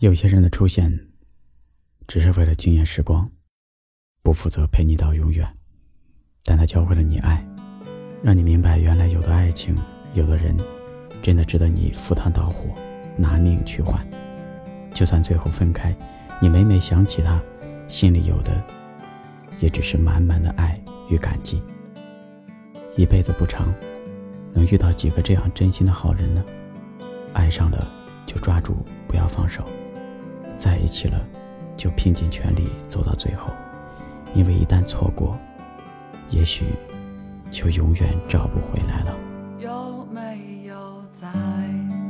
有些人的出现，只是为了惊艳时光，不负责陪你到永远。但他教会了你爱，让你明白原来有的爱情，有的人，真的值得你赴汤蹈火，拿命去换。就算最后分开，你每每想起他，心里有的，也只是满满的爱与感激。一辈子不长，能遇到几个这样真心的好人呢？爱上了，就抓住，不要放手。在一起了，就拼尽全力走到最后，因为一旦错过，也许就永远找不回来了。有没有在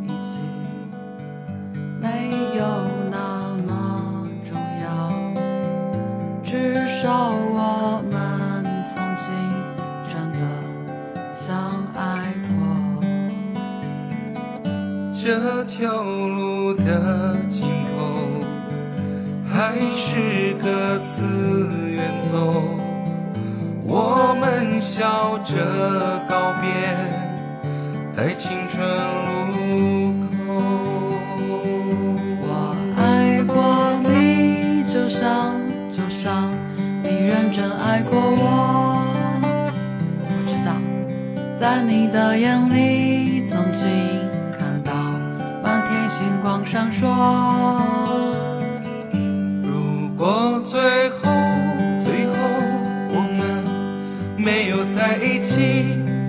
一起？没有那么重要，至少我们曾经真的相爱过。这条路的尽。还是各自远走，我们笑着告别，在青春路口。我爱过你，就像就像你认真爱过我。我知道，在你的眼里，曾经看到满天星光闪烁。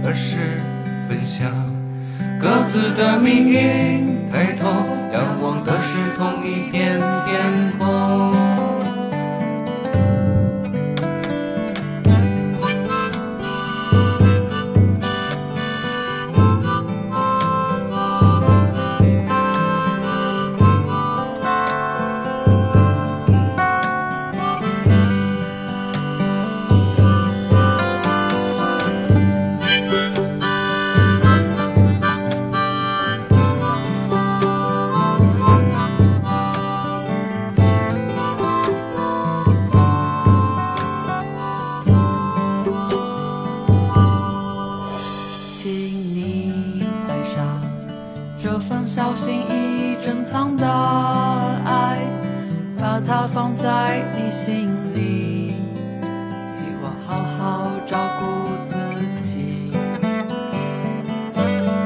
而是分享各自的命运。抬头仰望的是同一片天空。在你心里替我好好照顾自己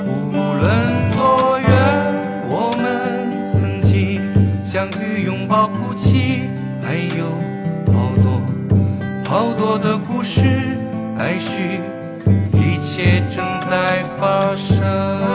无论多远我们曾经相遇拥抱哭泣还有好多好多的故事还许一切正在发生。